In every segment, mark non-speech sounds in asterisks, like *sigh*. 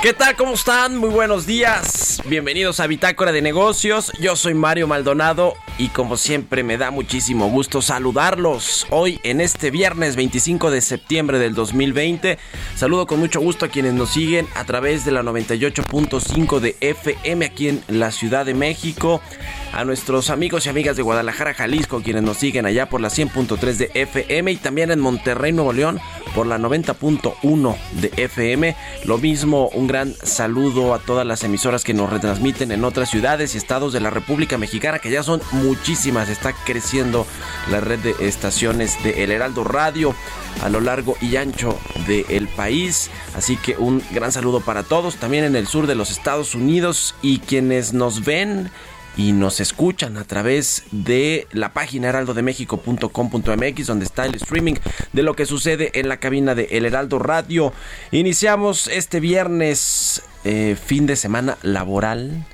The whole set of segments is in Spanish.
¿Qué tal? ¿Cómo están? Muy buenos días. Bienvenidos a Bitácora de Negocios. Yo soy Mario Maldonado y como siempre me da muchísimo gusto saludarlos hoy en este viernes 25 de septiembre del 2020. Saludo con mucho gusto a quienes nos siguen a través de la 98.5 de FM aquí en la Ciudad de México. A nuestros amigos y amigas de Guadalajara, Jalisco, quienes nos siguen allá por la 100.3 de FM y también en Monterrey, Nuevo León, por la 90.1 de FM. Lo mismo, un gran saludo a todas las emisoras que nos retransmiten en otras ciudades y estados de la República Mexicana, que ya son muchísimas. Está creciendo la red de estaciones de El Heraldo Radio a lo largo y ancho del país. Así que un gran saludo para todos, también en el sur de los Estados Unidos y quienes nos ven y nos escuchan a través de la página heraldodemexico.com.mx donde está el streaming de lo que sucede en la cabina de El Heraldo Radio. Iniciamos este viernes eh, fin de semana laboral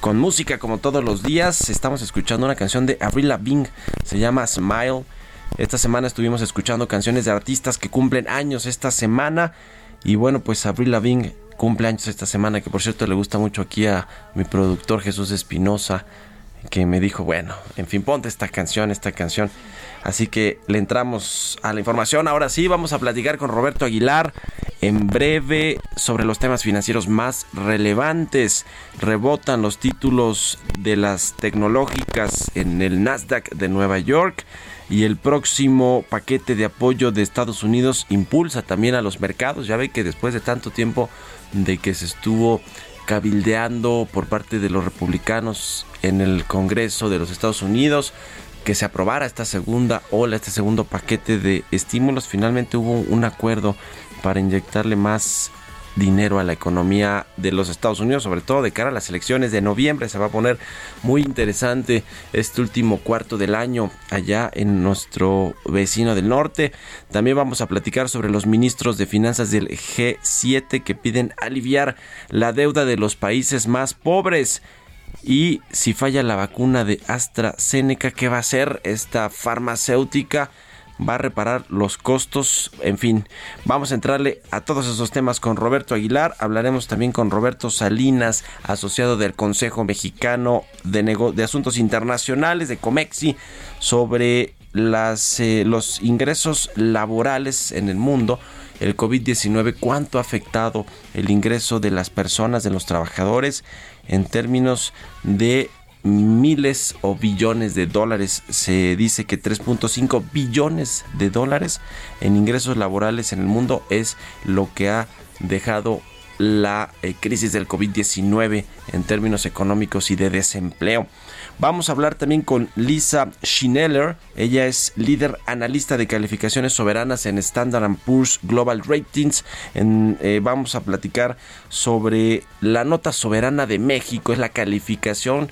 con música como todos los días. Estamos escuchando una canción de Avril Lavigne, se llama Smile. Esta semana estuvimos escuchando canciones de artistas que cumplen años esta semana y bueno, pues Avril Lavigne cumple años esta semana, que por cierto le gusta mucho aquí a mi productor Jesús Espinosa, que me dijo, bueno, en fin, ponte esta canción, esta canción. Así que le entramos a la información. Ahora sí, vamos a platicar con Roberto Aguilar en breve sobre los temas financieros más relevantes. Rebotan los títulos de las tecnológicas en el Nasdaq de Nueva York y el próximo paquete de apoyo de Estados Unidos impulsa también a los mercados. Ya ve que después de tanto tiempo de que se estuvo cabildeando por parte de los republicanos en el Congreso de los Estados Unidos que se aprobara esta segunda ola, este segundo paquete de estímulos, finalmente hubo un acuerdo para inyectarle más dinero a la economía de los Estados Unidos, sobre todo de cara a las elecciones de noviembre. Se va a poner muy interesante este último cuarto del año allá en nuestro vecino del norte. También vamos a platicar sobre los ministros de finanzas del G7 que piden aliviar la deuda de los países más pobres. Y si falla la vacuna de AstraZeneca, ¿qué va a hacer esta farmacéutica? Va a reparar los costos, en fin, vamos a entrarle a todos esos temas con Roberto Aguilar, hablaremos también con Roberto Salinas, asociado del Consejo Mexicano de, de Asuntos Internacionales de Comexi, sobre eh, los ingresos laborales en el mundo, el COVID-19, cuánto ha afectado el ingreso de las personas, de los trabajadores, en términos de miles o billones de dólares. Se dice que 3.5 billones de dólares en ingresos laborales en el mundo es lo que ha dejado la eh, crisis del COVID-19 en términos económicos y de desempleo. Vamos a hablar también con Lisa Schneller. Ella es líder analista de calificaciones soberanas en Standard Poor's Global Ratings. Eh, vamos a platicar sobre la nota soberana de México. Es la calificación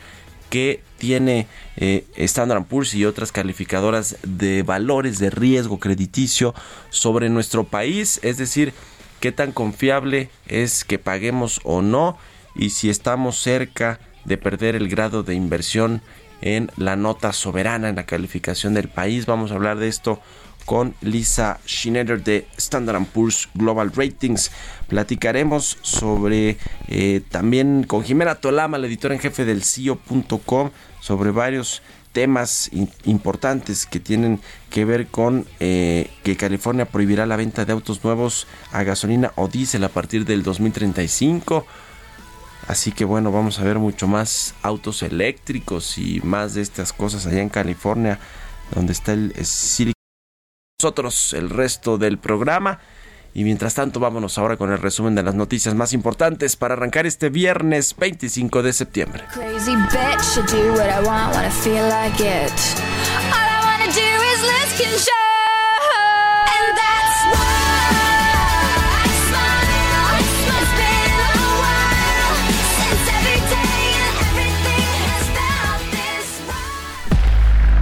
que tiene eh, Standard Poor's y otras calificadoras de valores de riesgo crediticio sobre nuestro país, es decir, qué tan confiable es que paguemos o no y si estamos cerca de perder el grado de inversión en la nota soberana en la calificación del país. Vamos a hablar de esto con Lisa Schneider de Standard Poor's Global Ratings. Platicaremos sobre eh, también con Jimena Tolama, la editora en jefe del CIO.com, sobre varios temas importantes que tienen que ver con eh, que California prohibirá la venta de autos nuevos a gasolina o diésel a partir del 2035. Así que bueno, vamos a ver mucho más autos eléctricos y más de estas cosas allá en California, donde está el Silicon. Nosotros el resto del programa. Y mientras tanto, vámonos ahora con el resumen de las noticias más importantes para arrancar este viernes 25 de septiembre.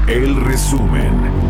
El resumen.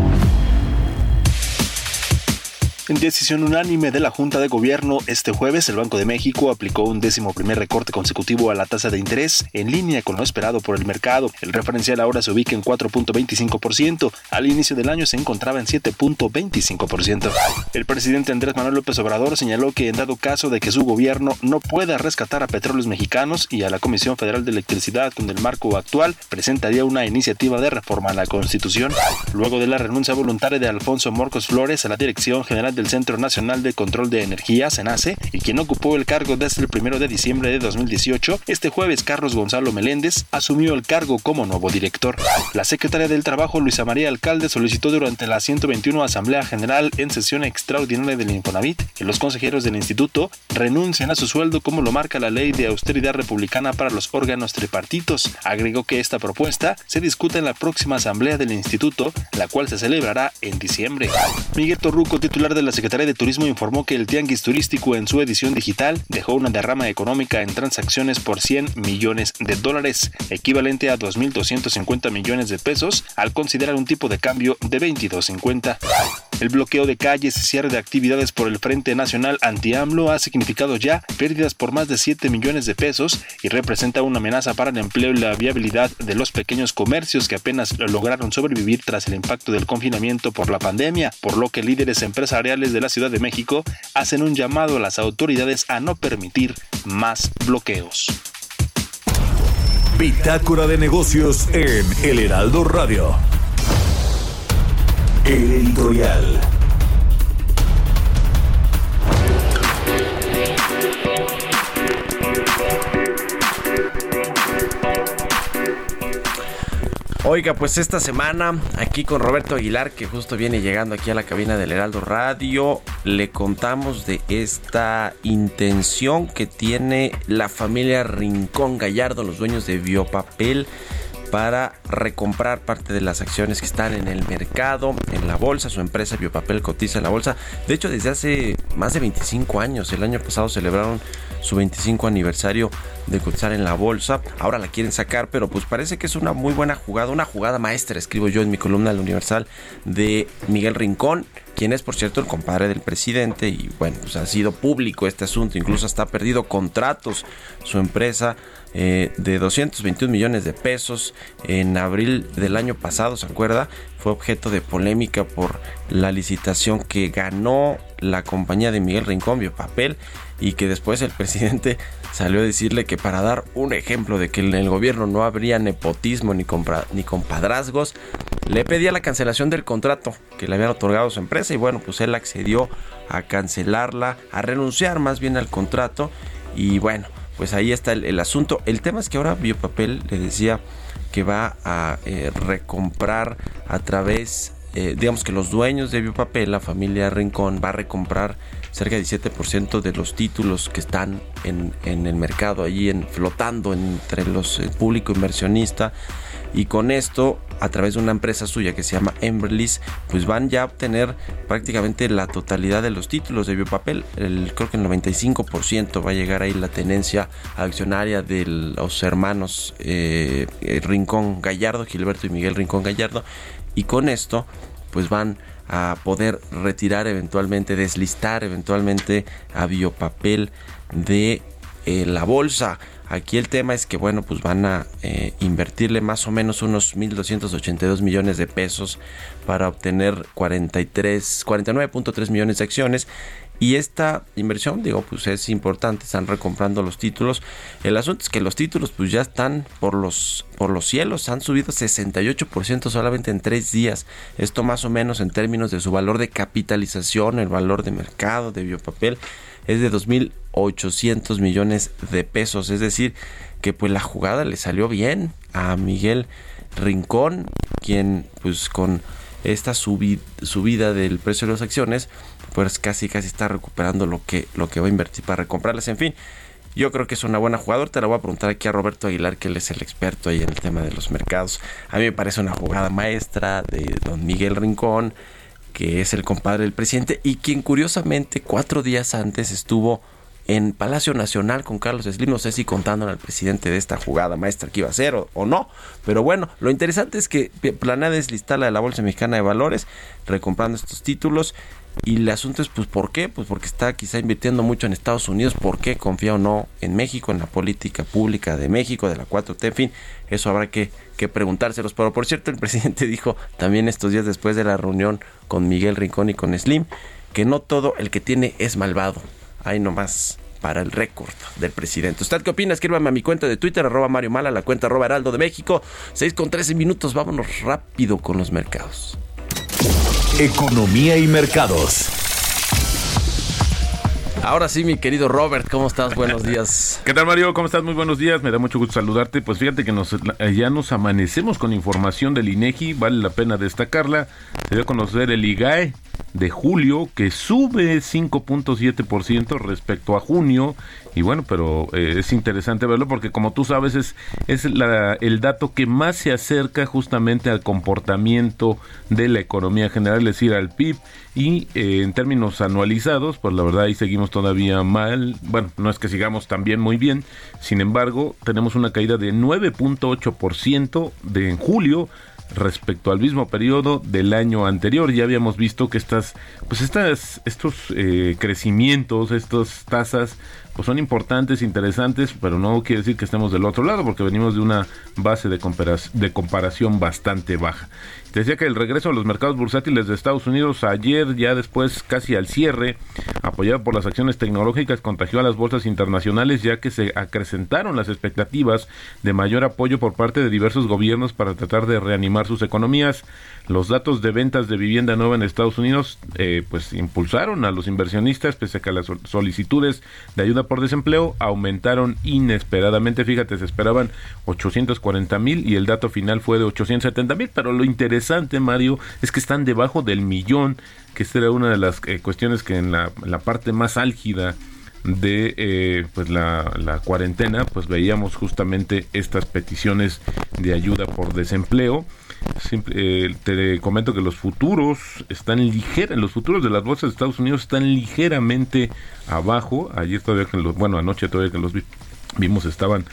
En decisión unánime de la Junta de Gobierno, este jueves el Banco de México aplicó un décimo primer recorte consecutivo a la tasa de interés, en línea con lo esperado por el mercado. El referencial ahora se ubica en 4.25%. Al inicio del año se encontraba en 7.25%. El presidente Andrés Manuel López Obrador señaló que en dado caso de que su gobierno no pueda rescatar a petróleos mexicanos y a la Comisión Federal de Electricidad con el marco actual, presentaría una iniciativa de reforma a la Constitución. Luego de la renuncia voluntaria de Alfonso Morcos Flores a la Dirección General del Centro Nacional de Control de Energía, CENACE, y quien ocupó el cargo desde el 1 de diciembre de 2018, este jueves Carlos Gonzalo Meléndez asumió el cargo como nuevo director. La secretaria del Trabajo, Luisa María Alcalde, solicitó durante la 121 Asamblea General en sesión extraordinaria del Infonavit que los consejeros del instituto renuncien a su sueldo como lo marca la ley de austeridad republicana para los órganos tripartitos. Agregó que esta propuesta se discute en la próxima Asamblea del instituto, la cual se celebrará en diciembre. Miguel Torruco, titular de la Secretaría de Turismo informó que el Tianguis Turístico en su edición digital dejó una derrama económica en transacciones por 100 millones de dólares, equivalente a 2.250 millones de pesos, al considerar un tipo de cambio de 22.50. El bloqueo de calles y cierre de actividades por el Frente Nacional Anti-AMLO ha significado ya pérdidas por más de 7 millones de pesos y representa una amenaza para el empleo y la viabilidad de los pequeños comercios que apenas lograron sobrevivir tras el impacto del confinamiento por la pandemia, por lo que líderes empresariales de la Ciudad de México hacen un llamado a las autoridades a no permitir más bloqueos. Bitácora de negocios en El Heraldo Radio. El editorial. Oiga, pues esta semana aquí con Roberto Aguilar, que justo viene llegando aquí a la cabina del Heraldo Radio, le contamos de esta intención que tiene la familia Rincón Gallardo, los dueños de Biopapel, para recomprar parte de las acciones que están en el mercado, en la bolsa. Su empresa Biopapel cotiza en la bolsa. De hecho, desde hace más de 25 años, el año pasado celebraron su 25 aniversario de cotizar en la bolsa. Ahora la quieren sacar, pero pues parece que es una muy buena jugada, una jugada maestra, escribo yo en mi columna del Universal de Miguel Rincón, quien es por cierto el compadre del presidente y bueno, pues ha sido público este asunto, incluso hasta ha perdido contratos su empresa eh, de 221 millones de pesos en abril del año pasado, ¿se acuerda? Fue objeto de polémica por la licitación que ganó la compañía de Miguel Rincón, Biopapel, y que después el presidente salió a decirle que para dar un ejemplo de que en el gobierno no habría nepotismo ni, compra- ni compadrazgos, le pedía la cancelación del contrato que le habían otorgado su empresa y bueno, pues él accedió a cancelarla, a renunciar más bien al contrato y bueno, pues ahí está el, el asunto. El tema es que ahora Biopapel le decía que va a eh, recomprar a través, eh, digamos que los dueños de Biopapel, la familia Rincón, va a recomprar cerca del 7% de los títulos que están en, en el mercado, allí en, flotando entre los el público inversionista. Y con esto, a través de una empresa suya que se llama Emberlis, pues van ya a obtener prácticamente la totalidad de los títulos de Biopapel. El, creo que el 95% va a llegar ahí la tenencia accionaria de los hermanos eh, eh, Rincón Gallardo, Gilberto y Miguel Rincón Gallardo. Y con esto, pues van a poder retirar eventualmente, deslistar eventualmente a Biopapel de eh, la bolsa. Aquí el tema es que, bueno, pues van a eh, invertirle más o menos unos 1.282 millones de pesos para obtener 43, 49.3 millones de acciones. Y esta inversión, digo, pues es importante, están recomprando los títulos. El asunto es que los títulos pues ya están por los, por los cielos, han subido 68% solamente en tres días. Esto más o menos en términos de su valor de capitalización, el valor de mercado de biopapel es de 2.800 millones de pesos. Es decir, que pues la jugada le salió bien a Miguel Rincón, quien pues con esta subida del precio de las acciones, pues casi casi está recuperando lo que, lo que va a invertir para recomprarlas. En fin, yo creo que es una buena jugadora. Te la voy a preguntar aquí a Roberto Aguilar, que él es el experto ahí en el tema de los mercados. A mí me parece una jugada maestra de don Miguel Rincón que es el compadre del presidente y quien curiosamente cuatro días antes estuvo en Palacio Nacional con Carlos Slim, no sé si contándole al presidente de esta jugada maestra que iba a ser o, no, pero bueno, lo interesante es que planea deslistarla de la Bolsa Mexicana de Valores, recomprando estos títulos y el asunto es, pues, ¿por qué? Pues porque está quizá invirtiendo mucho en Estados Unidos. ¿Por qué confía o no en México, en la política pública de México, de la 4T? En fin, eso habrá que, que preguntárselos. Pero por cierto, el *laughs* presidente dijo también estos días después de la reunión con Miguel Rincón y con Slim que no todo el que tiene es malvado. Ahí nomás para el récord del presidente. ¿Usted qué opina? Escríbame a mi cuenta de Twitter, arroba Mario Mala, la cuenta arroba Heraldo de México. 6 con 13 minutos, vámonos rápido con los mercados. Economía y mercados. Ahora sí, mi querido Robert, ¿cómo estás? Buenos *laughs* días. ¿Qué tal, Mario? ¿Cómo estás? Muy buenos días. Me da mucho gusto saludarte. Pues fíjate que nos, ya nos amanecemos con información del INEGI. Vale la pena destacarla. Se dio a conocer el IGAE de julio que sube 5.7% respecto a junio. Y bueno, pero eh, es interesante verlo porque como tú sabes es, es el dato que más se acerca justamente al comportamiento de la economía general, es decir, al PIB y eh, en términos anualizados, pues la verdad ahí seguimos todavía mal, bueno, no es que sigamos también muy bien, sin embargo tenemos una caída de 9.8% de en julio respecto al mismo periodo del año anterior. Ya habíamos visto que estas, pues estas, estos eh, crecimientos, estas tasas pues son importantes, interesantes, pero no quiere decir que estemos del otro lado, porque venimos de una base de, comparación bastante baja. Decía que el regreso a los mercados bursátiles de Estados Unidos ayer, ya después casi al cierre, apoyado por las acciones tecnológicas, contagió a las bolsas internacionales ya que se acrecentaron las expectativas de mayor apoyo por parte de diversos gobiernos para tratar de reanimar sus economías. Los datos de ventas de vivienda nueva en Estados Unidos eh, pues impulsaron a los inversionistas pese a que las solicitudes de ayuda por desempleo aumentaron inesperadamente. Fíjate, se esperaban 840 mil y el dato final fue de 870 mil, pero lo interesante, Mario, es que están debajo del millón, que esta era una de las eh, cuestiones que en la, parte más álgida de eh, pues la, la, cuarentena pues veíamos justamente estas peticiones de ayuda por desempleo eh, te comento que los futuros están ligeros, los futuros de las bolsas de Estados Unidos están ligeramente abajo. Ayer todavía que bueno, anoche todavía que los vimos estaban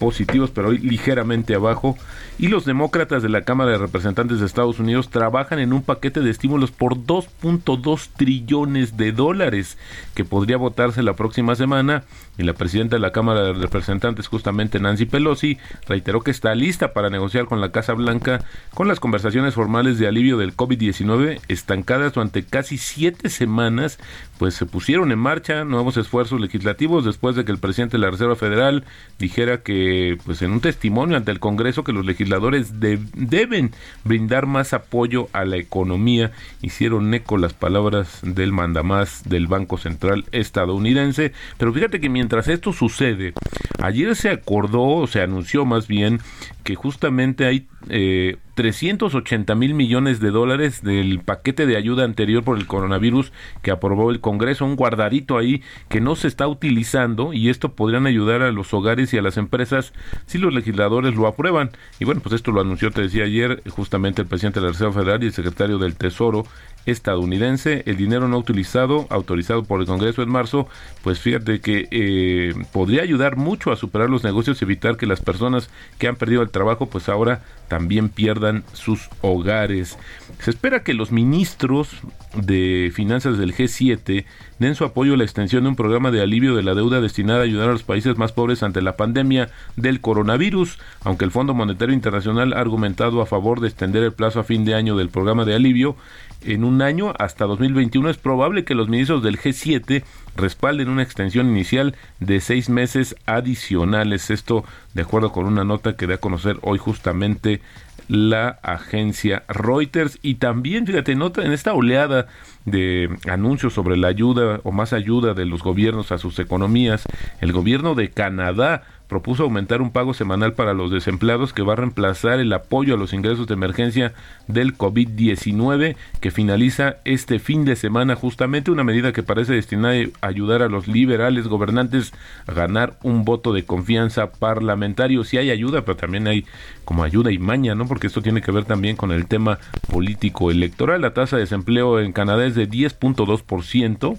positivos, pero hoy ligeramente abajo. Y los demócratas de la Cámara de Representantes de Estados Unidos trabajan en un paquete de estímulos por 2.2 trillones de dólares que podría votarse la próxima semana. Y la presidenta de la Cámara de Representantes, justamente Nancy Pelosi, reiteró que está lista para negociar con la Casa Blanca con las conversaciones formales de alivio del COVID-19 estancadas durante casi siete semanas, pues se pusieron en marcha nuevos esfuerzos legislativos después de que el presidente de la Reserva Federal dijera que pues en un testimonio ante el Congreso que los legisladores deben brindar más apoyo a la economía. Hicieron eco las palabras del mandamás del Banco Central estadounidense. Pero fíjate que mientras esto sucede, ayer se acordó, o se anunció más bien, que justamente hay eh, 380 mil millones de dólares del paquete de ayuda anterior por el coronavirus que aprobó el Congreso, un guardadito ahí que no se está utilizando y esto podrían ayudar a los hogares y a las empresas si los legisladores lo aprueban. Y bueno, pues esto lo anunció, te decía ayer, justamente el presidente de la Reserva Federal y el secretario del Tesoro estadounidense. El dinero no utilizado, autorizado por el Congreso en marzo, pues fíjate que eh, podría ayudar mucho a superar los negocios y evitar que las personas que han perdido el trabajo, pues ahora también pierdan sus hogares. Se espera que los ministros de finanzas del G7 den su apoyo a la extensión de un programa de alivio de la deuda destinada a ayudar a los países más pobres ante la pandemia del coronavirus, aunque el Fondo Monetario Internacional ha argumentado a favor de extender el plazo a fin de año del programa de alivio en un año hasta 2021, es probable que los ministros del G7 respalden una extensión inicial de seis meses adicionales. Esto de acuerdo con una nota que da a conocer hoy justamente la agencia Reuters y también fíjate nota en esta oleada de anuncios sobre la ayuda o más ayuda de los gobiernos a sus economías el gobierno de Canadá propuso aumentar un pago semanal para los desempleados que va a reemplazar el apoyo a los ingresos de emergencia del COVID-19 que finaliza este fin de semana justamente una medida que parece destinada a ayudar a los liberales gobernantes a ganar un voto de confianza parlamentario. Si hay ayuda, pero también hay como ayuda y maña, ¿no? Porque esto tiene que ver también con el tema político electoral. La tasa de desempleo en Canadá es de 10.2%.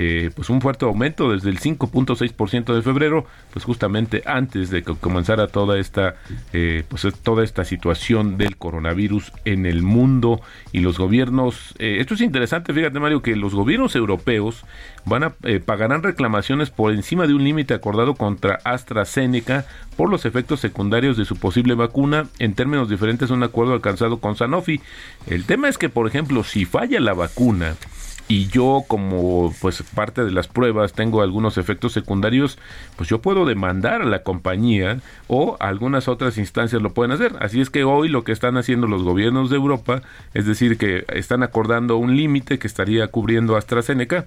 Eh, pues un fuerte aumento desde el 5.6% de febrero, pues justamente antes de que comenzara toda esta, eh, pues toda esta situación del coronavirus en el mundo y los gobiernos. Eh, esto es interesante, fíjate Mario, que los gobiernos europeos van a pagarán reclamaciones por encima de un límite acordado contra AstraZeneca por los efectos secundarios de su posible vacuna en términos diferentes a un acuerdo alcanzado con Sanofi. El tema es que, por ejemplo, si falla la vacuna, y yo como pues parte de las pruebas tengo algunos efectos secundarios, pues yo puedo demandar a la compañía o algunas otras instancias lo pueden hacer. Así es que hoy lo que están haciendo los gobiernos de Europa, es decir, que están acordando un límite que estaría cubriendo AstraZeneca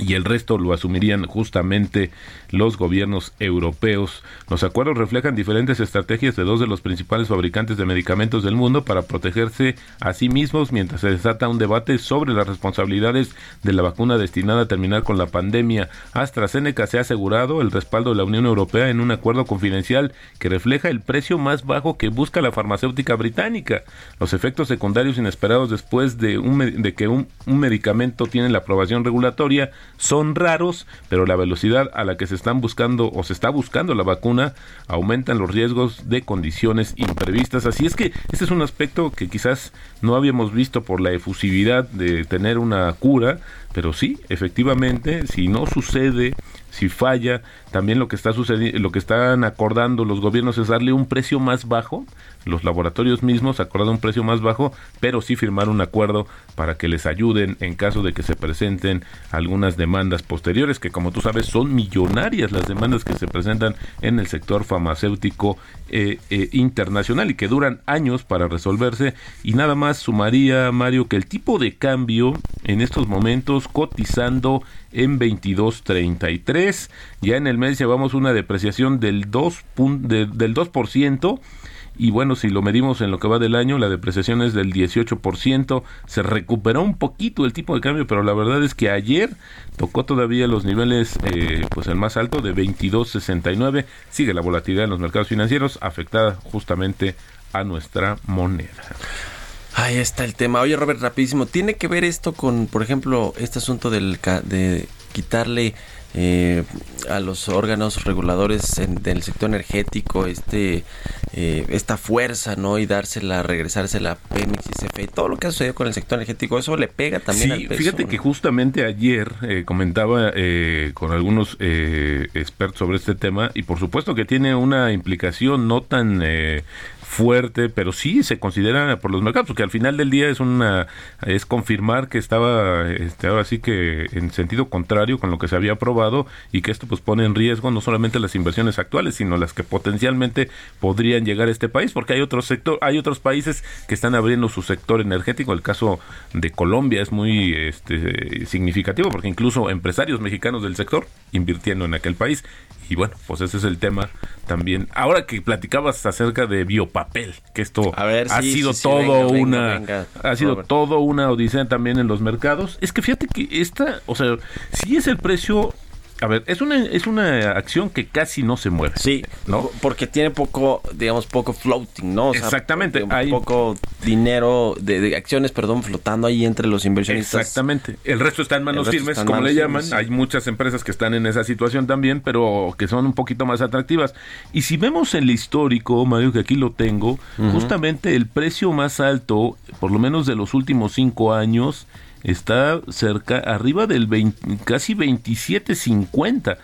y el resto lo asumirían justamente los gobiernos europeos. Los acuerdos reflejan diferentes estrategias de dos de los principales fabricantes de medicamentos del mundo para protegerse a sí mismos mientras se desata un debate sobre las responsabilidades de la vacuna destinada a terminar con la pandemia. AstraZeneca se ha asegurado el respaldo de la Unión Europea en un acuerdo confidencial que refleja el precio más bajo que busca la farmacéutica británica. Los efectos secundarios inesperados después de, un, de que un, medicamento tiene la aprobación regulatoria son raros, pero la velocidad a la que se están buscando o se está buscando la vacuna aumentan los riesgos de condiciones imprevistas. Así es que este es un aspecto que quizás no habíamos visto por la efusividad de tener una cura, pero sí, efectivamente, si no sucede, si falla, también lo que está sucediendo, lo que están acordando los gobiernos es darle un precio más bajo, los laboratorios mismos acordan un precio más bajo, pero sí firmar un acuerdo para que les ayuden en caso de que se presenten algunas demandas posteriores, que como tú sabes son millonarias las demandas que se presentan en el sector farmacéutico eh, eh, internacional y que duran años para resolverse. Y nada más sumaría, Mario, que el tipo de cambio en estos momentos cotizando en 22.33, ya en el mes llevamos una depreciación del 2, de, del 2%, y bueno, si lo medimos en lo que va del año, la depreciación es del 18%, se recuperó un poquito el tipo de cambio, pero la verdad es que ayer tocó todavía los niveles, eh, pues el más alto de 22.69, sigue la volatilidad en los mercados financieros afectada justamente a nuestra moneda. Ahí está el tema. Oye, Robert, rapidísimo. ¿Tiene que ver esto con, por ejemplo, este asunto del de quitarle eh, a los órganos reguladores del sector energético este eh, esta fuerza no y dársela regresársela a Pemex y CFE todo lo que ha sucedido con el sector energético eso le pega también Sí, al peso, fíjate ¿no? que justamente ayer eh, comentaba eh, con algunos eh, expertos sobre este tema y por supuesto que tiene una implicación no tan eh, fuerte, pero sí se considera por los mercados, porque al final del día es una es confirmar que estaba este, ahora sí que en sentido contrario con lo que se había aprobado y que esto pues pone en riesgo no solamente las inversiones actuales, sino las que potencialmente podrían llegar a este país, porque hay otros sector, hay otros países que están abriendo su sector energético, el caso de Colombia es muy este, significativo porque incluso empresarios mexicanos del sector invirtiendo en aquel país y bueno, pues ese es el tema también. Ahora que platicabas acerca de biopapel, que esto A ver, ha sí, sido sí, sí, todo venga, venga, una venga, ha sido Robert. todo una odisea también en los mercados. Es que fíjate que esta, o sea, sí es el precio a ver, es una, es una acción que casi no se mueve. Sí, ¿no? porque tiene poco, digamos, poco floating, ¿no? O sea, Exactamente, un hay- poco dinero de, de acciones, perdón, flotando ahí entre los inversionistas. Exactamente. El resto está en manos firmes, como manos le llaman. firmes. Hay muchas empresas que están en esa situación también, pero que son un poquito más atractivas. Y si vemos el histórico, Mario, que aquí lo tengo, justamente el precio más alto, por lo menos de los últimos cinco años, está cerca, arriba del 20 casi 27.50.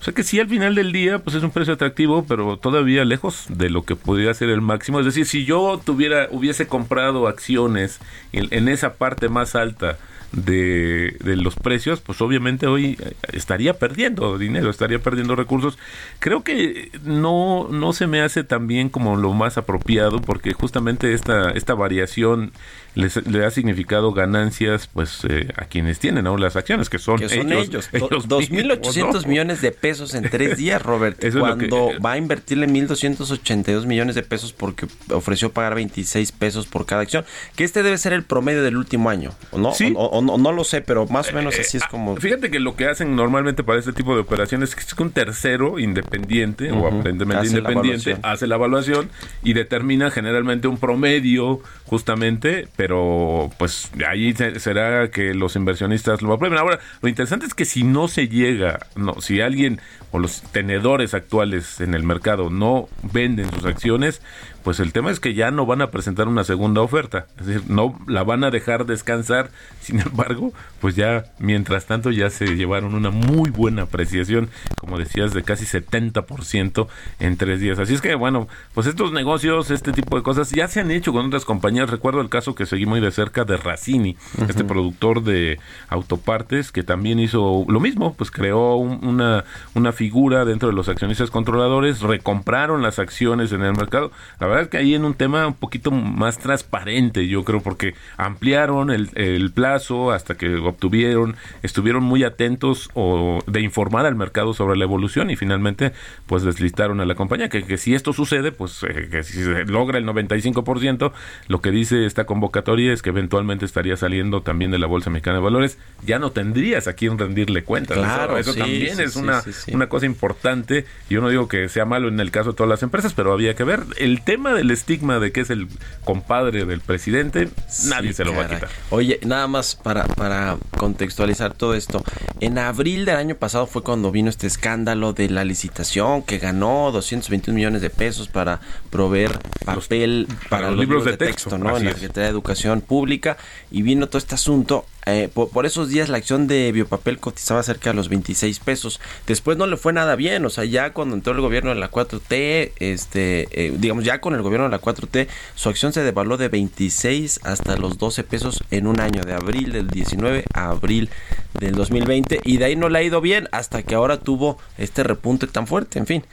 O sea que sí, al final del día, pues es un precio atractivo, pero todavía lejos de lo que podría ser el máximo. Es decir, si yo tuviera, hubiese comprado acciones en, en esa parte más alta de, de los precios, pues obviamente hoy eh, estaría perdiendo dinero, estaría perdiendo recursos. Creo que no, no se me hace tan bien como lo más apropiado, porque justamente esta, esta variación les- le ha significado ganancias pues eh, a quienes tienen ahora las acciones, que son, Que son ellos, ellos 2.800 mismos, ¿no? millones de pesos en tres *laughs* días, Robert. Eso que- cuando va a invertirle 1.282 millones de pesos porque ofreció pagar 26 pesos por cada acción. Que este debe ser el promedio del último año, ¿o ¿no? Sí. O- o no, no lo sé, pero más o menos Eh, así es ah, como... Fíjate que lo que hacen normalmente para este tipo de operaciones es que un tercero independiente o aparentemente Hace independiente hace la evaluación y determina generalmente un promedio justamente, pero pues ahí se- será que los inversionistas lo aprueben. Ahora, lo interesante es que si no se llega, no, si alguien o los tenedores actuales en el mercado no venden sus acciones, pues el tema es que ya no van a presentar una segunda oferta, es decir, no la van a dejar descansar, *laughs* sin embargo, pues ya mientras tanto ya se llevaron una muy buena apreciación, como decías, de casi 70% en tres días. Así es que bueno, pues estos negocios, este tipo de cosas ya se han hecho con otras compañías. Recuerdo el caso que seguí muy de cerca de Racini, este productor de autopartes que también hizo lo mismo, pues creó un- una, una figura dentro de los accionistas controladores, recompraron las acciones en el mercado. La verdad es que ahí en un tema un poquito más transparente, yo creo, porque ampliaron el, el plazo hasta que obtuvieron, estuvieron muy atentos o de informar al mercado sobre la evolución y finalmente pues deslistaron a la compañía, que, que si esto sucede, pues eh, que si se logra el 95%, lo que dice esta convocatoria es que eventualmente estaría saliendo también de la Bolsa Mexicana de Valores, ya no tendrías a quién rendirle cuentas. Claro, eso, eso sí, también sí, es sí, una, una cosa importante. Yo no digo que sea malo en el caso de todas las empresas, pero había que ver. El tema del estigma de que es el compadre del presidente, nadie se lo va a quitar. Oye, nada más para, para contextualizar todo esto. En abril del año pasado fue cuando vino este escándalo de la licitación que ganó 221 millones de pesos para proveer papel para, los libros, de, texto, En la. Secretaría de Educación Pública y vino todo este asunto. Eh, por, esos días la acción de biopapel cotizaba cerca de los 26 pesos. Después no le fue nada bien, o sea, ya cuando entró el gobierno de la 4T, este, eh, digamos, ya con el gobierno de la 4T, su acción se devaluó de 26 hasta los 12 pesos en un año, de abril del 19 a abril del 2020, y de ahí no le ha ido bien hasta que ahora tuvo este repunte tan fuerte, en fin.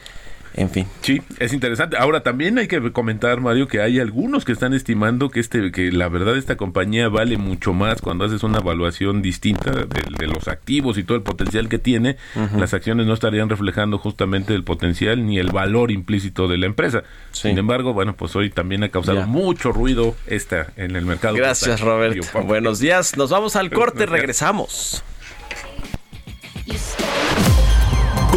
En fin. Sí, es interesante. Ahora también hay que comentar, Mario, que hay algunos que están estimando que este, que la verdad esta compañía vale mucho más cuando haces una evaluación distinta de, de los activos y todo el potencial que tiene. Las acciones no estarían reflejando justamente el potencial ni el valor implícito de la empresa. Sí. Sin embargo, bueno, pues hoy también ha causado Ya. mucho ruido esta en el mercado. Gracias, bursátil. Robert. Buenos días. Nos vamos al corte, regresamos.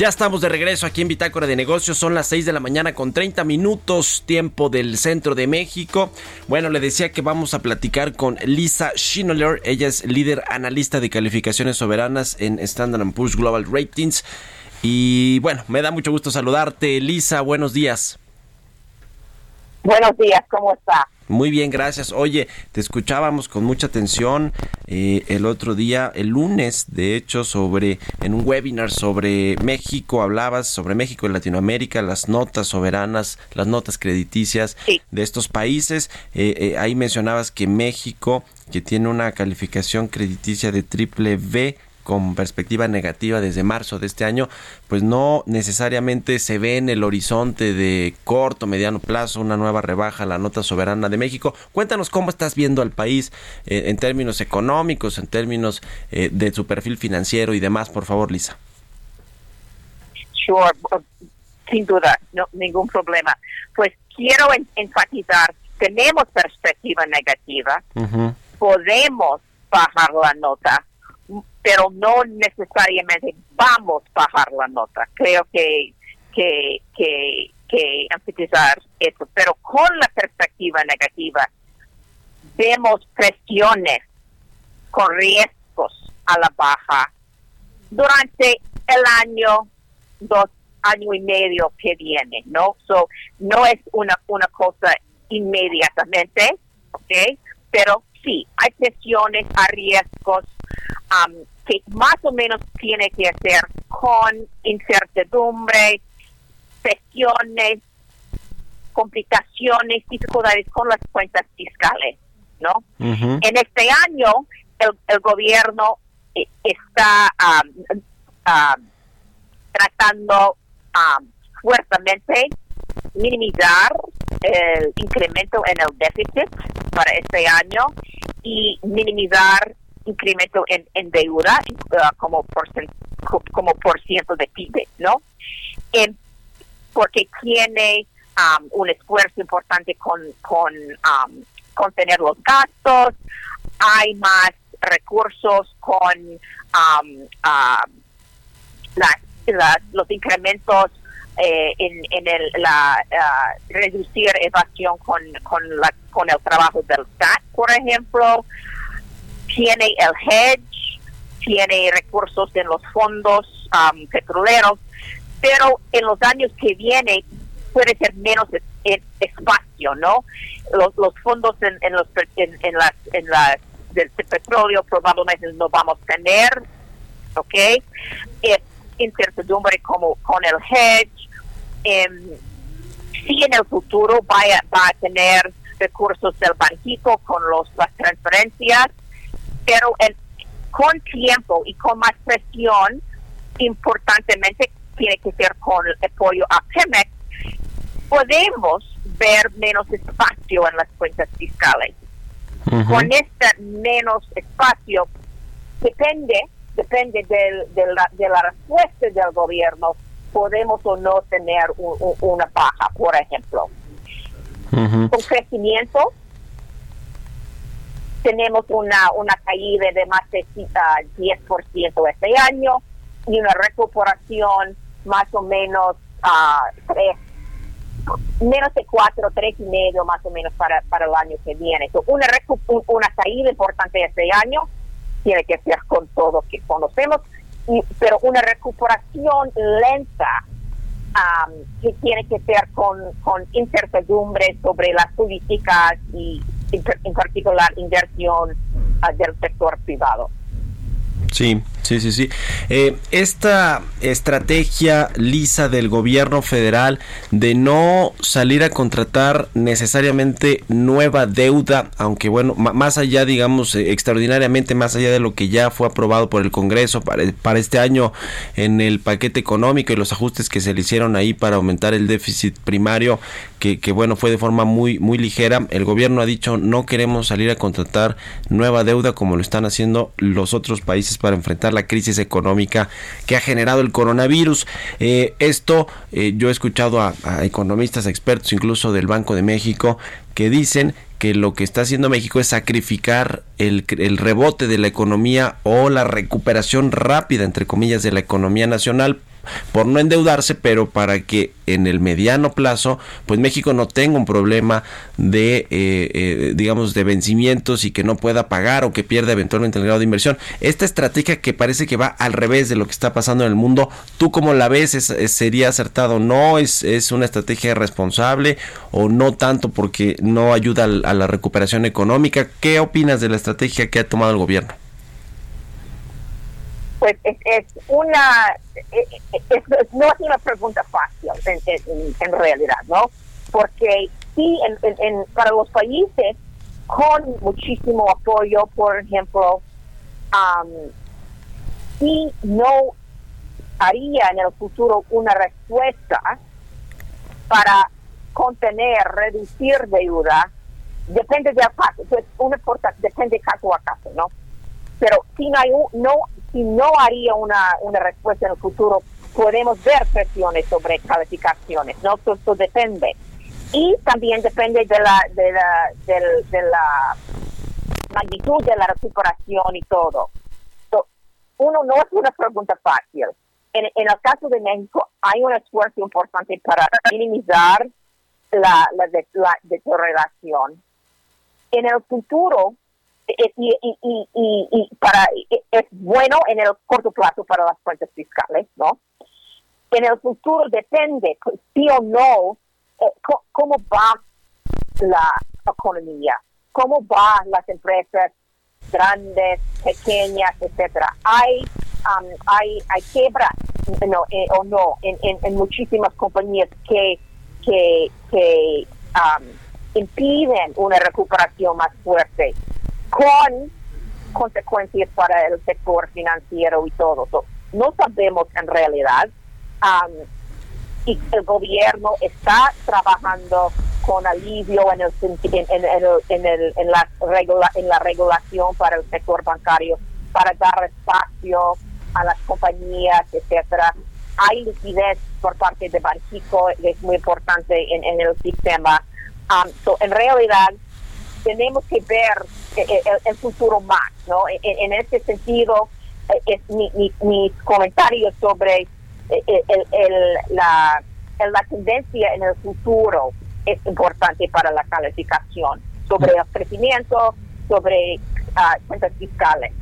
Ya estamos de regreso aquí en Bitácora de Negocios. Son las 6 de la mañana con 30 minutos, tiempo del centro de México. Bueno, le decía que vamos a platicar con Lisa Schinoller. Ella es líder analista de calificaciones soberanas en Standard Poor's Global Ratings. Y bueno, me da mucho gusto saludarte, Lisa. Buenos días. Buenos días, ¿cómo está? Muy bien, gracias. Oye, te escuchábamos con mucha atención eh, el otro día, el lunes, de hecho, sobre en un webinar sobre México, hablabas sobre México y Latinoamérica, las notas soberanas, las notas crediticias Sí. de estos países. Eh, eh, ahí mencionabas que México, que tiene una calificación crediticia de triple B, con perspectiva negativa desde marzo de este año, pues no necesariamente se ve en el horizonte de corto, mediano plazo una nueva rebaja a la nota soberana de México. Cuéntanos cómo estás viendo al país eh, en términos económicos, en términos eh, de su perfil financiero y demás, por favor, Lisa. Sure, sin duda, no, ningún problema. Pues quiero en- enfatizar, tenemos perspectiva negativa, podemos bajar la nota, pero no necesariamente vamos a bajar la nota. Creo que, que, que, que enfatizar eso, pero con la perspectiva negativa, vemos presiones con riesgos a la baja durante el año, dos años y medio que viene, ¿no? So, no es una, una cosa inmediatamente, ¿ok? Pero sí, hay presiones a riesgos am, que más o menos tiene que hacer con incertidumbre, presiones, complicaciones, dificultades con las cuentas fiscales, ¿no? En este año, el, el gobierno eh, está am, tratando am, fuertemente minimizar el incremento en el déficit para este año y minimizar incremento en, en deuda uh, como, co- como por ciento de PIB, ¿no? Porque tiene um, un esfuerzo importante con, con um, contener los gastos, hay más recursos con um, ah, las, los incrementos eh, en, el, la ah, reducir evasión con, con, la, con el trabajo del SAT, por ejemplo, tiene el hedge, tiene recursos en los fondos um, petroleros, pero en los años que vienen puede ser menos es- es- espacio, ¿no? Los, los fondos en, en los en, en las del petróleo probablemente no vamos a tener, ¿ok? Eh, incertidumbre como con el hedge. em, si en el futuro vaya, va a tener recursos del banquito con los, las transferencias, pero en- con tiempo y con más presión, importantemente tiene que ser con el apoyo a Pemex, podemos ver menos espacio en las cuentas fiscales. Con este menos espacio, depende depende del- de, la, de la respuesta del gobierno, podemos o no tener un- un- una baja, por ejemplo. Ujú. Con crecimiento, tenemos una, una caída de más de ah, 10% este año y una recuperación más o menos a tres menos de cuatro, tres y medio más o menos para, para el año que viene. So, una, una caída importante este año tiene que ser con todo que conocemos, y- pero una recuperación lenta am, que tiene que ser con, con incertidumbre sobre las políticas y en, particular inversión del sector privado. Sí, sí, sí, sí. Eh, esta estrategia lisa del gobierno federal de no salir a contratar necesariamente nueva deuda, aunque bueno, más allá, digamos, eh, extraordinariamente más allá de lo que ya fue aprobado por el Congreso para, para este año en el paquete económico y los ajustes que se le hicieron ahí para aumentar el déficit primario, que, que bueno, fue de forma muy, muy ligera. El gobierno ha dicho no queremos salir a contratar nueva deuda como lo están haciendo los otros países para enfrentar la crisis económica que ha generado el coronavirus. Eh, esto eh, yo he escuchado a, economistas, expertos incluso del Banco de México que dicen que lo que está haciendo México es sacrificar el rebote de la economía o la recuperación rápida, entre comillas, de la economía nacional por no endeudarse, pero para que en el mediano plazo, pues México no tenga un problema de, eh, eh, digamos, de vencimientos y que no pueda pagar o que pierda eventualmente el grado de inversión. Esta estrategia que parece que va al revés de lo que está pasando en el mundo, ¿tú cómo la ves? ¿Es, ¿Sería acertado? ¿No? ¿Es, ¿Es una estrategia responsable o no tanto porque no ayuda a la recuperación económica? ¿Qué opinas de la estrategia que ha tomado el gobierno? Pues es, es una, es- es- no es una pregunta fácil en, realidad, ¿no? Porque sí, en, para los países con muchísimo apoyo, por ejemplo, am, sí no haría en el futuro una respuesta para contener, reducir deuda, depende del caso, depende caso a caso, ¿no? Pero si no, hay un- no, si no haría una, una respuesta en el futuro, podemos ver presiones sobre calificaciones, ¿no? Todo depende. Y también depende de la, de la, de la magnitud de la recuperación y todo. Uno no es una pregunta fácil. En, en el caso de México hay un esfuerzo importante para minimizar la, la, de- la deterioración. En el futuro, y, es bueno en el corto plazo para las cuentas fiscales, ¿no? En el futuro depende, pues, sí o no, eh, cómo va la economía, cómo van las empresas grandes, pequeñas, etcétera. Hay um, hay hay quiebras no, eh, o no en, en, en muchísimas compañías que que que um, impiden una recuperación más fuerte con consecuencias para el sector financiero y todo. So, no sabemos en realidad um, y el gobierno está trabajando con alivio en el en, en, el- en el- en la regula- en la regulación para el sector bancario para dar espacio a las compañías etcétera hay liquidez por parte de Banxico es muy importante en, en el sistema Um, so, en realidad tenemos que ver eh, eh, el, el futuro más, ¿no? En, en este sentido, eh, es mi, mi- mis comentarios sobre eh, eh, el, el- la, la tendencia en el futuro es importante para la calificación, sobre el crecimiento, sobre ah, cuentas fiscales,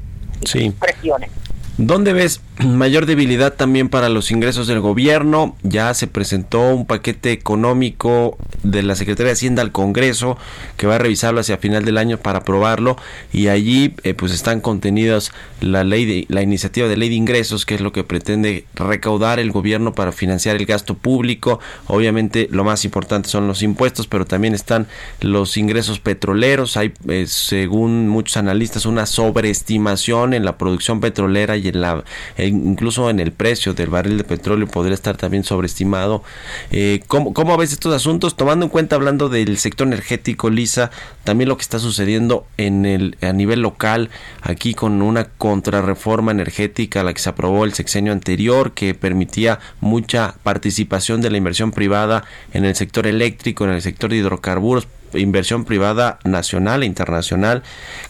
Sí. presiones. ¿Dónde ves mayor debilidad también para los ingresos del gobierno? Ya se presentó un paquete económico de la Secretaría de Hacienda al Congreso que va a revisarlo hacia final del año para aprobarlo y allí eh, pues están contenidas la ley de la iniciativa de ley de ingresos que es lo que pretende recaudar el gobierno para financiar el gasto público. Obviamente lo más importante son los impuestos, pero también están los ingresos petroleros. Hay eh, según muchos analistas una sobreestimación en la producción petrolera y en la incluso en el precio del barril de petróleo podría estar también sobreestimado. Eh, ¿cómo, ¿Cómo ves estos asuntos? Tomando en cuenta, hablando del sector energético, Lisa, también lo que está sucediendo en el, a nivel local, aquí con una contrarreforma energética, la que se aprobó el sexenio anterior, que permitía mucha participación de la inversión privada en el sector eléctrico, en el sector de hidrocarburos, inversión privada nacional e internacional.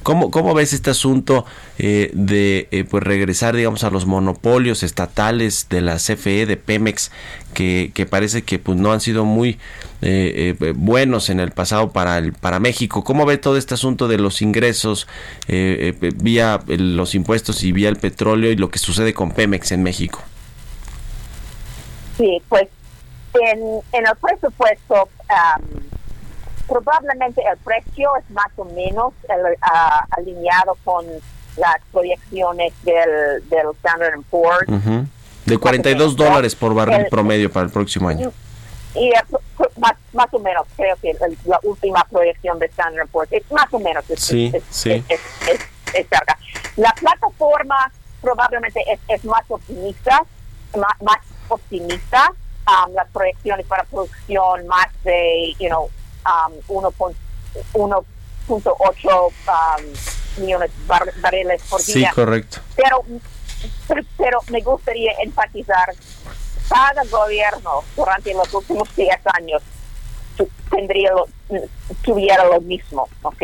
¿Cómo, cómo ves este asunto eh, de eh, pues regresar, digamos, a los monopolios estatales de la CFE, de Pemex, que, que parece que pues no han sido muy eh, eh, buenos en el pasado para el, para México? ¿Cómo ve todo este asunto de los ingresos eh, vía los impuestos y vía el petróleo y lo que sucede con Pemex en México? Sí, pues en, en el presupuesto probablemente el precio es más o menos el, ah, alineado con las proyecciones del, del Standard Poor's. Ujú. De 42 dólares por barril El- promedio para el próximo año. Y es pro- más, más o menos, creo que el- la última proyección de Standard Poor's es más o menos. Es, Sí, es, sí. es- es- cerca. La plataforma probablemente es, es más optimista, más, más optimista. Um, las proyecciones para producción más de, you know, um, 1.8 um, millones de bar- barriles por Sí, día correcto. pero, pero, me gustaría enfatizar, cada gobierno durante los últimos 10 años tendría lo, tuviera lo mismo, ¿ok?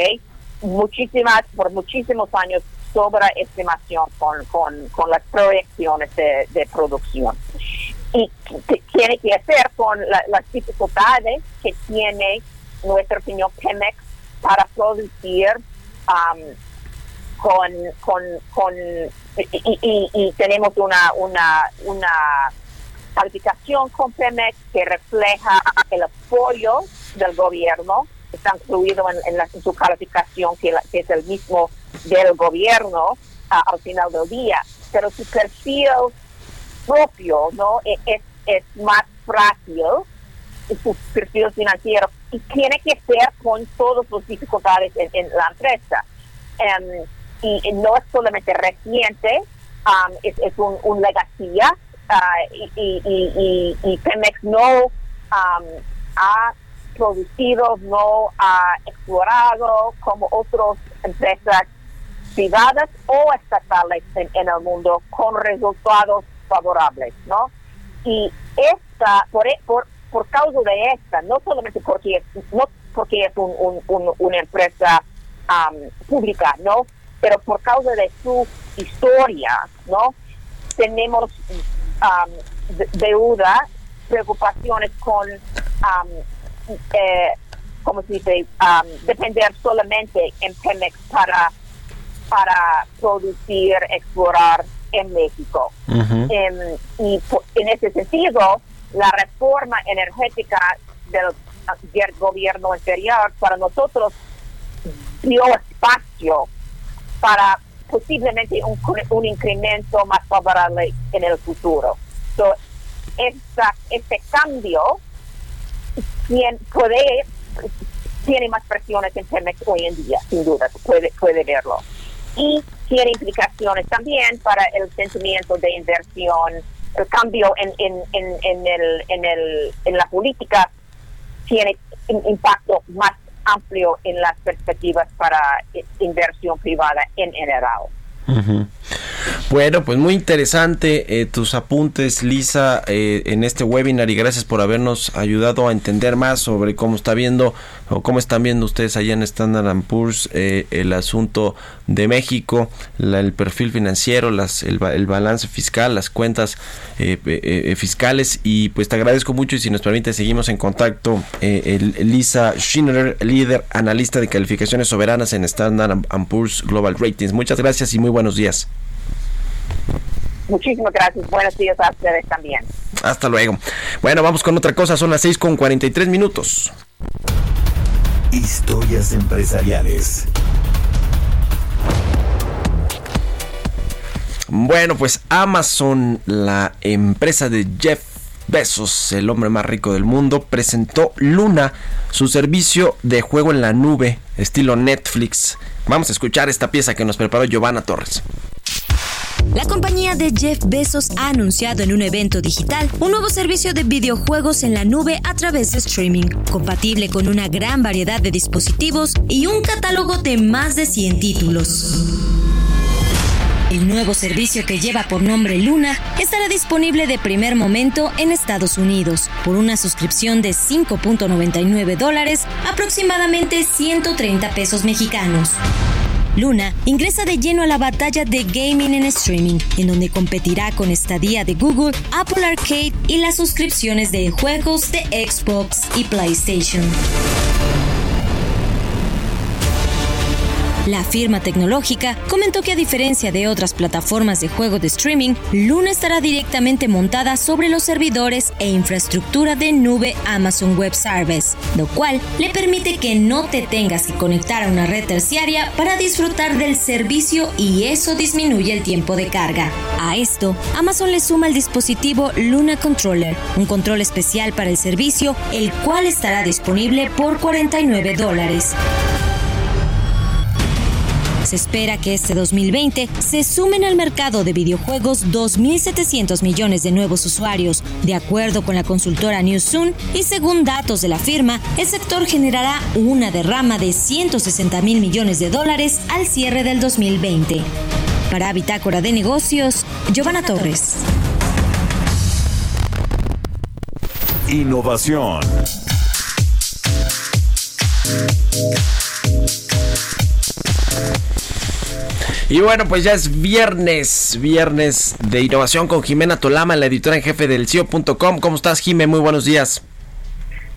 Muchísimas, por muchísimos años, sobreestimación con, con, con las proyecciones de, de producción. y tiene que hacer con la- las dificultades que tiene nuestra opinión Pemex para producir am, con, con, con y, y- y- tenemos una, una, una calificación con Pemex que refleja el apoyo del gobierno, está incluido en, en la- en su calificación que, la- que es el mismo del gobierno ah, al final del día, pero su perfil propio no E- es, es más frágil su perfil financiero y tiene que ser con todas las dificultades en, en la empresa. Em, y, no es solamente reciente, am, es, es un, un legacía ah, y, y, y, y- Pemex no am, ha producido, no ha explorado como otras empresas privadas o estatales en, en el mundo con resultados favorables, ¿no? Y esta, por, e- por, por causa de esta, no solamente porque es, no porque es un, un- un- una empresa am, pública, ¿no? Pero por causa de su historia, ¿no? Tenemos de- deuda, preocupaciones con, am, eh, ¿cómo se dice? Depender solamente en Pemex para para producir, explorar en México. Em, y po- en ese sentido, la reforma energética del, gobierno anterior para nosotros dio espacio para posiblemente un, un incremento más favorable en el futuro. So, esta, este cambio tiene más presiones en Pemex hoy en día, sin duda, puede, verlo. Y tiene implicaciones también para el sentimiento de inversión, cambio en, en, en, en, el, en, el, en la política tiene un impacto más amplio en las perspectivas para eh, inversión privada en general. Bueno, pues muy interesante eh, tus apuntes, Lisa, eh, en este webinar y gracias por habernos ayudado a entender más sobre cómo está viendo o cómo están viendo ustedes allá en Standard Poor's eh, el asunto de México, el perfil financiero, las, el, ba- el balance fiscal, las cuentas eh, eh, eh, fiscales y pues te agradezco mucho y si nos permite seguimos en contacto. El- Lisa Schindler, líder analista de calificaciones soberanas en Standard Poor's Global Ratings. Muchas gracias y muy buenos días. Muchísimas gracias. Buenos días a ustedes también. Hasta luego. Bueno, vamos con otra cosa. Son las 6 con 43 minutos. Historias empresariales. Bueno, pues Amazon, la empresa de Jeff Bezos, el hombre más rico del mundo, presentó Luna, su servicio de juego en la nube, estilo Netflix. Vamos a escuchar esta pieza que nos preparó Giovanna Torres. La compañía de Jeff Bezos ha anunciado en un evento digital un nuevo servicio de videojuegos en la nube a través de streaming, compatible con una gran variedad de dispositivos y un catálogo de más de 100 títulos. El nuevo servicio que lleva por nombre Luna estará disponible de primer momento en Estados Unidos por una suscripción de 5.99 dólares, aproximadamente 130 pesos mexicanos. Luna ingresa de lleno a la batalla de gaming en streaming, en donde competirá con estadía de Google, Apple Arcade y las suscripciones de juegos de Xbox y PlayStation. La firma tecnológica comentó que a diferencia de otras plataformas de juego de streaming, Luna estará directamente montada sobre los servidores e infraestructura de nube Amazon Web Service, lo cual le permite que no te tengas que conectar a una red terciaria para disfrutar del servicio y eso disminuye el tiempo de carga. A esto, Amazon le suma el dispositivo Luna Controller, un control especial para el servicio, el cual estará disponible por 49 dólares. Se espera que este 2020 se sumen al mercado de videojuegos 2.700 millones de nuevos usuarios. De acuerdo con la consultora Newsoon y según datos de la firma, el sector generará una derrama de 160 mil millones de dólares al cierre del 2020. Para Bitácora de Negocios, Giovanna Torres. Innovación. Y bueno, pues ya es viernes, viernes de innovación con Jimena Tolama, la editora en jefe del CIO.com. ¿Cómo estás, Jime? Muy buenos días.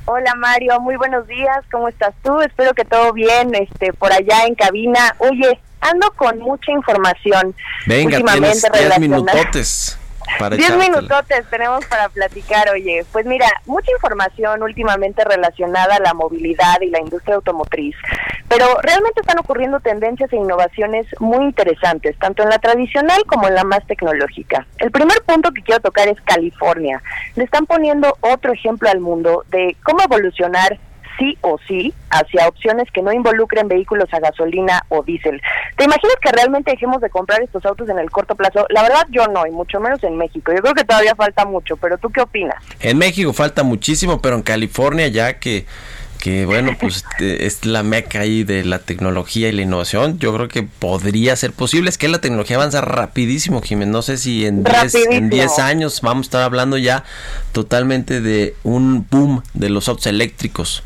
Hola Mario, muy buenos días, ¿cómo estás tú? Espero que todo bien, este, por allá en cabina. Oye, ando con mucha información. Venga, tienes 10 minutotes. Para Diez echártela. minutotes tenemos para platicar, oye. Pues mira, mucha información últimamente relacionada a la movilidad y la industria automotriz, pero realmente están ocurriendo tendencias e innovaciones muy interesantes, tanto en la tradicional como en la más tecnológica. El primer punto que quiero tocar es California. Le están poniendo otro ejemplo al mundo de cómo evolucionar sí o sí hacia opciones que no involucren vehículos a gasolina o diésel. ¿Te imaginas que realmente dejemos de comprar estos autos en el corto plazo? La verdad yo no, y mucho menos en México. Yo creo que todavía falta mucho, pero ¿tú qué opinas? En México falta muchísimo, pero en California ya que, que bueno, pues *laughs* eh, es la meca ahí de la tecnología y la innovación, yo creo que podría ser posible. Es que la tecnología avanza rapidísimo, Jiménez. No sé si en 10 en Rapidísimo. 10 años vamos a estar hablando ya totalmente de un boom de los autos eléctricos.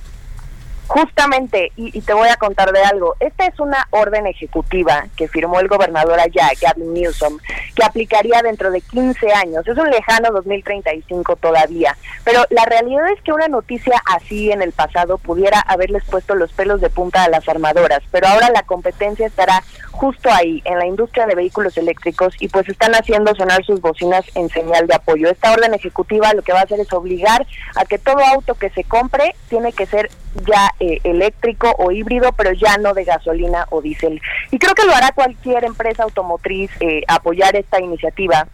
Justamente, y, y te voy a contar de algo, esta es una orden ejecutiva que firmó el gobernador allá, Gavin Newsom, que aplicaría dentro de 15 años. Es un lejano 2035 todavía, pero la realidad es que una noticia así en el pasado pudiera haberles puesto los pelos de punta a las armadoras, pero ahora la competencia estará justo ahí, en la industria de vehículos eléctricos, y pues están haciendo sonar sus bocinas en señal de apoyo. Esta orden ejecutiva lo que va a hacer es obligar a que todo auto que se compre tiene que ser ya eh, eléctrico o híbrido, pero ya no de gasolina o diésel. Y creo que lo hará cualquier empresa automotriz eh, apoyar esta iniciativa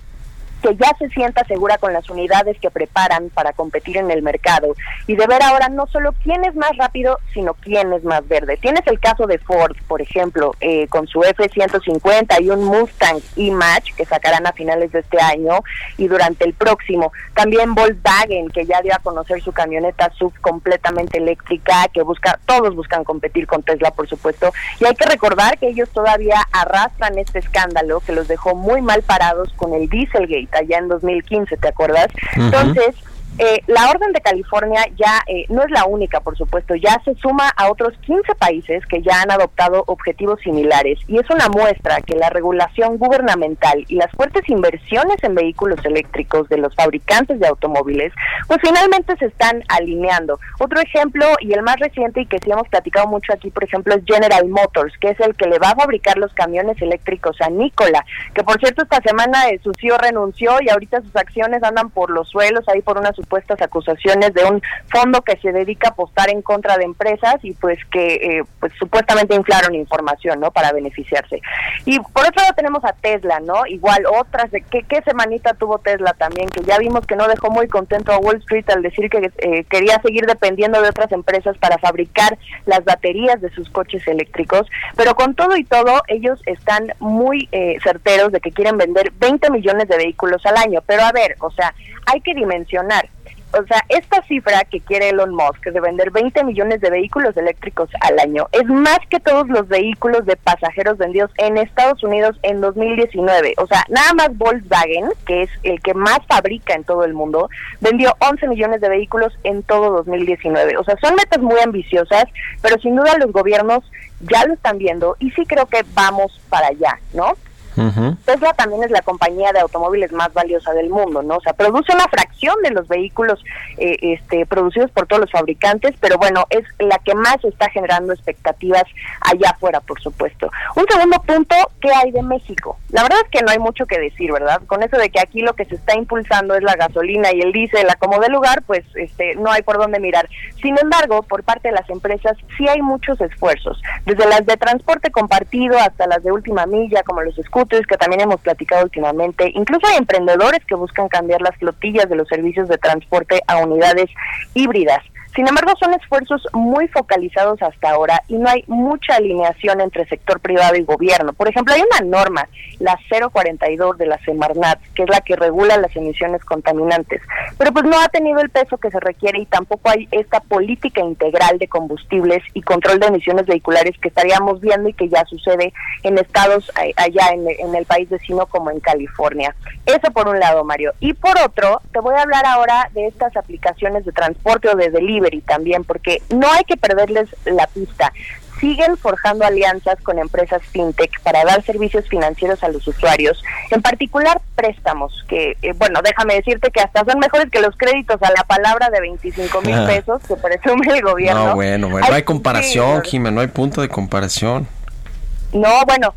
que ya se sienta segura con las unidades que preparan para competir en el mercado y de ver ahora no solo quién es más rápido, sino quién es más verde. Tienes el caso de Ford, por ejemplo, eh, con su F-150 y un Mustang E-Match que sacarán a finales de este año y durante el próximo. También Volkswagen, que ya dio a conocer su camioneta SUV completamente eléctrica, que busca, todos buscan competir con Tesla, por supuesto. Y hay que recordar que ellos todavía arrastran este escándalo que los dejó muy mal parados con el Dieselgate allá en 2015, ¿te acuerdas? Ujú. Entonces, eh, la orden de California ya eh, no es la única, por supuesto, ya se suma a otros 15 países que ya han adoptado objetivos similares y es una muestra que la regulación gubernamental y las fuertes inversiones en vehículos eléctricos de los fabricantes de automóviles, pues finalmente se están alineando. Otro ejemplo y el más reciente y que sí hemos platicado mucho aquí, por ejemplo, es General Motors, que es el que le va a fabricar los camiones eléctricos a Nikola, que por cierto esta semana eh, su CEO renunció y ahorita sus acciones andan por los suelos ahí por unas supuestas acusaciones de un fondo que se dedica a apostar en contra de empresas y pues que eh, pues supuestamente inflaron información, ¿no? Para beneficiarse. Y por otro lado tenemos a Tesla, ¿no? Igual otras de qué, qué semanita tuvo Tesla también, que ya vimos que no dejó muy contento a Wall Street al decir que eh, quería seguir dependiendo de otras empresas para fabricar las baterías de sus coches eléctricos, pero con todo y todo ellos están muy eh, certeros de que quieren vender 20 millones de vehículos al año, pero a ver, o sea, hay que dimensionar. O sea, esta cifra que quiere Elon Musk de vender 20 millones de vehículos eléctricos al año es más que todos los vehículos de pasajeros vendidos en Estados Unidos en 2019. O sea, nada más Volkswagen, que es el que más fabrica en todo el mundo, vendió 11 millones de vehículos en todo 2019. O sea, son metas muy ambiciosas, pero sin duda los gobiernos ya lo están viendo y sí creo que vamos para allá, ¿no? Tesla también es la compañía de automóviles más valiosa del mundo, ¿no? O sea, produce una fracción de los vehículos eh, este, producidos por todos los fabricantes, pero bueno, es la que más está generando expectativas allá afuera, por supuesto. Un segundo punto, ¿qué hay de México? La verdad es que no hay mucho que decir, ¿verdad? Con eso de que aquí lo que se está impulsando es la gasolina y el diésel como de lugar, pues este, no hay por dónde mirar. Sin embargo, por parte de las empresas sí hay muchos esfuerzos, desde las de transporte compartido hasta las de última milla, como los scooters que también hemos platicado últimamente. Incluso hay emprendedores que buscan cambiar las flotillas de los servicios de transporte a unidades híbridas. Sin embargo, son esfuerzos muy focalizados hasta ahora y no hay mucha alineación entre sector privado y gobierno. Por ejemplo, hay una norma, la 042 de la Semarnat, que es la que regula las emisiones contaminantes, pero pues no ha tenido el peso que se requiere y tampoco hay esta política integral de combustibles y control de emisiones vehiculares que estaríamos viendo y que ya sucede en estados allá en el país vecino como en California. Eso por un lado, Mario. Y por otro, te voy a hablar ahora de estas aplicaciones de transporte o de delivery también, porque no hay que perderles la pista. siguen forjando alianzas con empresas fintech para dar servicios financieros a los usuarios, en particular préstamos, que, eh, bueno, déjame decirte que hasta son mejores que los créditos a la palabra de 25 mil Ah. pesos que presume el gobierno. No, bueno, bueno, no hay sí, comparación, Jimé, no hay punto de comparación. no, bueno,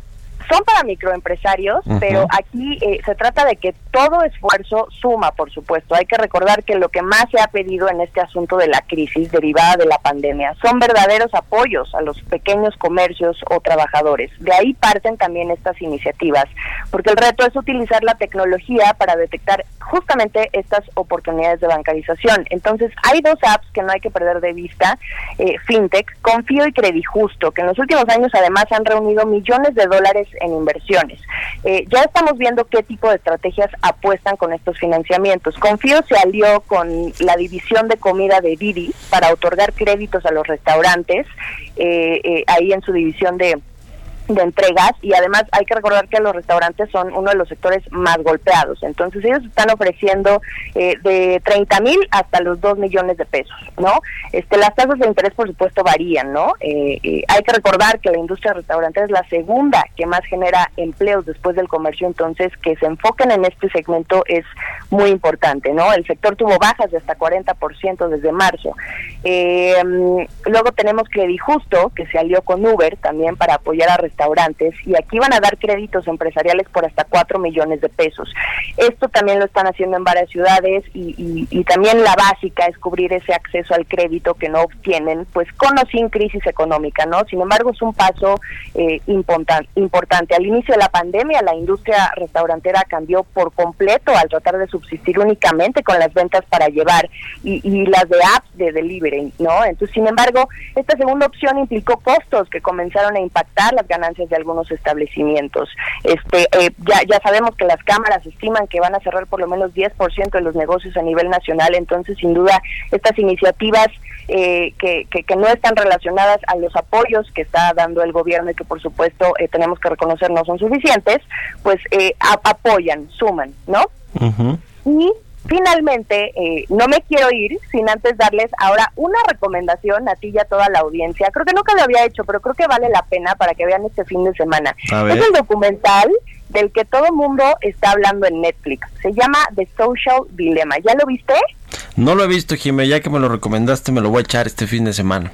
son para microempresarios, pero aquí eh, se trata de que todo esfuerzo suma, por supuesto. Hay que recordar que lo que más se ha pedido en este asunto de la crisis derivada de la pandemia son verdaderos apoyos a los pequeños comercios o trabajadores. De ahí parten también estas iniciativas, porque el reto es utilizar la tecnología para detectar justamente estas oportunidades de bancarización. Entonces, hay dos apps que no hay que perder de vista, eh, FinTech, Confío y Credijusto, que en los últimos años además han reunido millones de dólares en inversiones. Eh, ya estamos viendo qué tipo de estrategias apuestan con estos financiamientos. Confío se alió con la división de comida de Didi para otorgar créditos a los restaurantes, eh, eh, ahí en su división de de entregas y además hay que recordar que los restaurantes son uno de los sectores más golpeados. Entonces ellos están ofreciendo eh, de 30 mil hasta los 2 millones de pesos, ¿no? Este, las tasas de interés por supuesto varían, ¿no? Eh, eh, hay que recordar que la industria restaurantera es la segunda que más genera empleos después del comercio, entonces que se enfoquen en este segmento es muy importante, ¿no? El sector tuvo bajas de hasta 40% desde marzo. Eh, mm, luego tenemos Credijusto, que se alió con Uber también para apoyar a restaurantes y aquí van a dar créditos empresariales por hasta 4 millones de pesos. Esto también lo están haciendo en varias ciudades y, también la básica es cubrir ese acceso al crédito que no obtienen, pues con o sin crisis económica, ¿no? Sin embargo, es un paso eh, importan- importante. Al inicio de la pandemia, la industria restaurantera cambió por completo al tratar de subsistir únicamente con las ventas para llevar y, y las de apps de delivery, ¿no? Entonces, sin embargo, esta segunda opción implicó costos que comenzaron a impactar las ganancias de algunos establecimientos. Este, eh, ya, ya sabemos que las cámaras estiman que van a cerrar por lo menos 10% de los negocios a nivel nacional, entonces, sin duda, estas iniciativas eh, que, que, que no están relacionadas a los apoyos que está dando el gobierno y que, por supuesto, eh, tenemos que reconocer no son suficientes, pues eh, apoyan, suman, ¿no? Y finalmente, eh, no me quiero ir sin antes darles ahora una recomendación a ti y a toda la audiencia. Creo que nunca lo había hecho, pero creo que vale la pena para que vean este fin de semana. Es el documental del que todo mundo está hablando en Netflix. Se llama The Social Dilemma. ¿Ya lo viste? No lo he visto, Jimé, ya que me lo recomendaste, me lo voy a echar este fin de semana.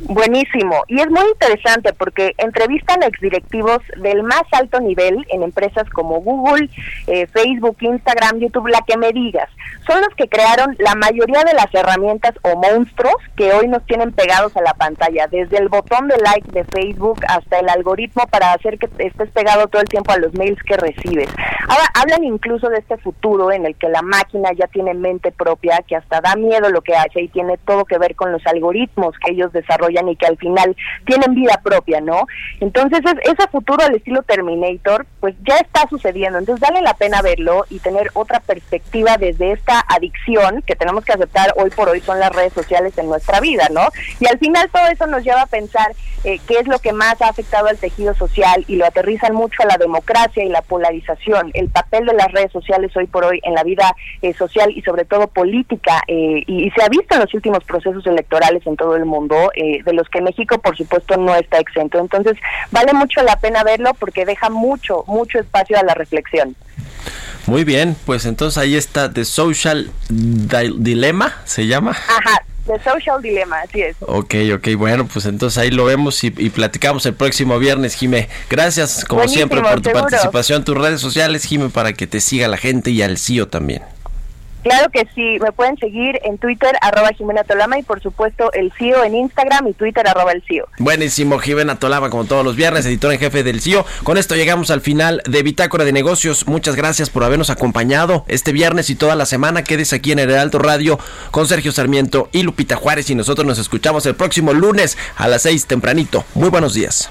Buenísimo. Y es muy interesante porque entrevistan a exdirectivos del más alto nivel en empresas como Google, eh, Facebook, Instagram, YouTube, la que me digas. Son los que crearon la mayoría de las herramientas o monstruos que hoy nos tienen pegados a la pantalla, desde el botón de like de Facebook hasta el algoritmo para hacer que estés pegado todo el tiempo a los mails que recibes. Ahora hablan incluso de este futuro en el que la máquina ya tiene mente propia, que hasta da miedo lo que hace y tiene todo que ver con los algoritmos que ellos desarrollan y que al final tienen vida propia, ¿no? Entonces es- ese futuro al estilo Terminator, pues ya está sucediendo. Entonces vale la pena verlo y tener otra perspectiva desde esta adicción que tenemos que aceptar hoy por hoy son las redes sociales en nuestra vida, ¿no? Y al final todo eso nos lleva a pensar eh, qué es lo que más ha afectado al tejido social y lo aterrizan mucho a la democracia y la polarización, el papel de las redes sociales hoy por hoy en la vida eh, social y sobre todo política eh, y, y se ha visto en los últimos procesos electorales en todo el mundo, de los que México por supuesto no está exento. Entonces vale mucho la pena verlo porque deja mucho, mucho espacio a la reflexión. Muy bien, pues entonces ahí está The Social Di- Dilemma, ¿se llama? Ajá, The Social Dilemma, así es. Ok, ok, bueno, pues entonces ahí lo vemos y, y platicamos el próximo viernes, Jime. Gracias, como Buenísimo, siempre, por tu seguro. participación, tus redes sociales, Jime, para que te siga la gente y al CIO también. Claro que sí, me pueden seguir en Twitter, arroba Jimena Tolama, y por supuesto el CIO en Instagram y Twitter, arroba el CIO. Buenísimo, Jimena Tolama, como todos los viernes, editor en jefe del CIO. Con esto llegamos al final de Bitácora de Negocios. Muchas gracias por habernos acompañado este viernes y toda la semana. Quédese aquí en el Heraldo Radio con Sergio Sarmiento y Lupita Juárez y nosotros nos escuchamos el próximo lunes a las 6 tempranito. Muy buenos días.